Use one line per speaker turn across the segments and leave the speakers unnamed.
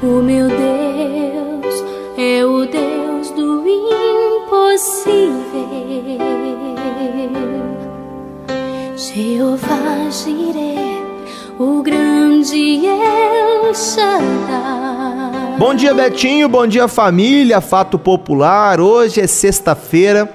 O meu Deus é o Deus do impossível. Jeová Jireh, o grande El Shaddai.
Bom dia, Betinho. Bom dia, família. Fato popular. Hoje é sexta-feira.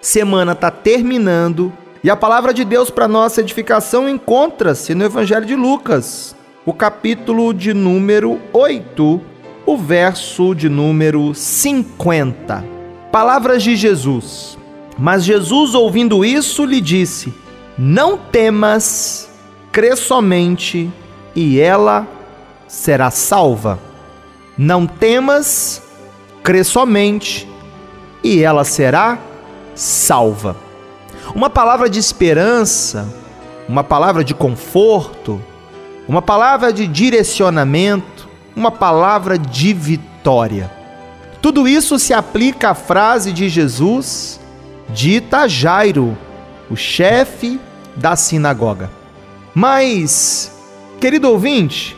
Semana tá terminando e a palavra de Deus para nossa edificação encontra-se no Evangelho de Lucas, o capítulo de número 8, o verso de número 50. Palavras de Jesus. Mas Jesus, ouvindo isso, lhe disse: Não temas, crê somente, e ela será salva. Não temas, crê somente, e ela será salva. Uma palavra de esperança, uma palavra de conforto, uma palavra de direcionamento, uma palavra de vitória. Tudo isso se aplica à frase de Jesus dita a Jairo, o chefe da sinagoga. Mas, querido ouvinte,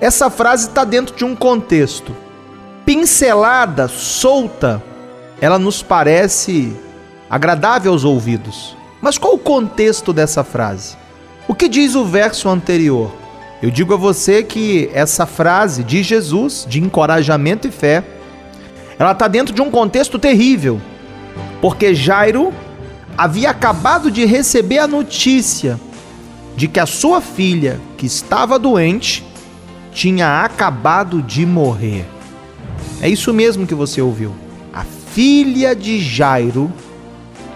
essa frase está dentro de um contexto. Pincelada, solta, ela nos parece agradável aos ouvidos. Mas qual o contexto dessa frase? O que diz o verso anterior? Eu digo a você que essa frase de Jesus, de encorajamento e fé, ela está dentro de um contexto terrível, porque Jairo havia acabado de receber a notícia de que a sua filha, que estava doente, tinha acabado de morrer. É isso mesmo que você ouviu. A filha de Jairo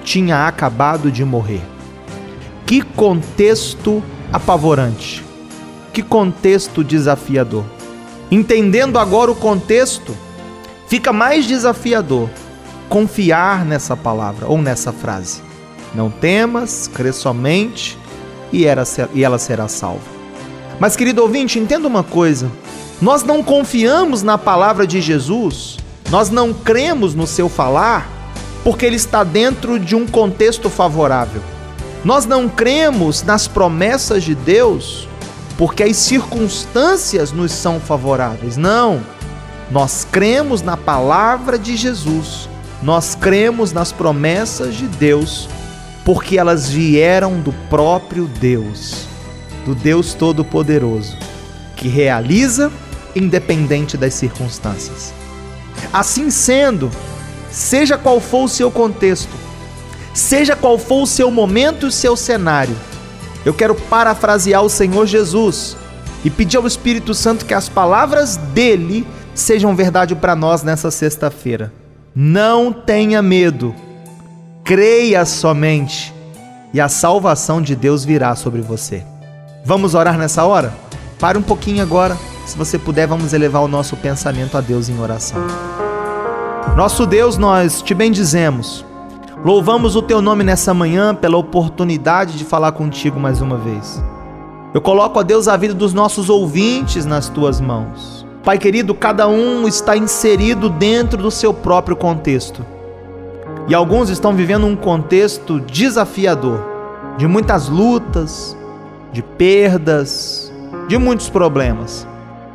tinha acabado de morrer. Que contexto apavorante. Que contexto desafiador. Entendendo agora o contexto, fica mais desafiador confiar nessa palavra ou nessa frase. Não temas, crê somente e ela será salva. Mas, querido ouvinte, entenda uma coisa: nós não confiamos na palavra de Jesus, nós não cremos no seu falar porque ele está dentro de um contexto favorável. Nós não cremos nas promessas de Deus porque as circunstâncias nos são favoráveis. Não. Nós cremos na palavra de Jesus. Nós cremos nas promessas de Deus porque elas vieram do próprio Deus, do Deus Todo-Poderoso, que realiza independente das circunstâncias. Assim sendo, seja qual for o seu contexto, seja qual for o seu momento e o seu cenário, eu quero parafrasear o Senhor Jesus e pedir ao Espírito Santo que as palavras dele sejam verdade para nós nessa sexta-feira. Não tenha medo, creia somente e a salvação de Deus virá sobre você. Vamos orar nessa hora? Pare um pouquinho agora. Se você puder, vamos elevar o nosso pensamento a Deus em oração. Nosso Deus, nós te bendizemos. Louvamos o teu nome nessa manhã pela oportunidade de falar contigo mais uma vez. Eu coloco a Deus a vida dos nossos ouvintes nas tuas mãos. Pai querido, cada um está inserido dentro do seu próprio contexto. E alguns estão vivendo um contexto desafiador, de muitas lutas, de perdas, de muitos problemas.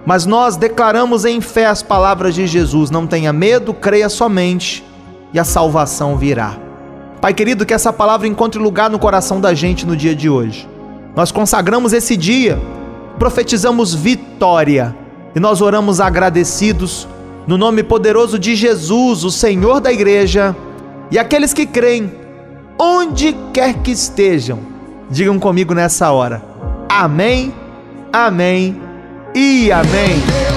Mas nós declaramos em fé as palavras de Jesus: não tenha medo, creia somente, e a salvação virá. Pai querido, que essa palavra encontre lugar no coração da gente no dia de hoje. Nós consagramos esse dia, profetizamos vitória e nós oramos agradecidos no nome poderoso de Jesus, o Senhor da igreja, e aqueles que creem, onde quer que estejam, digam comigo nessa hora: Amém, Amém e amém.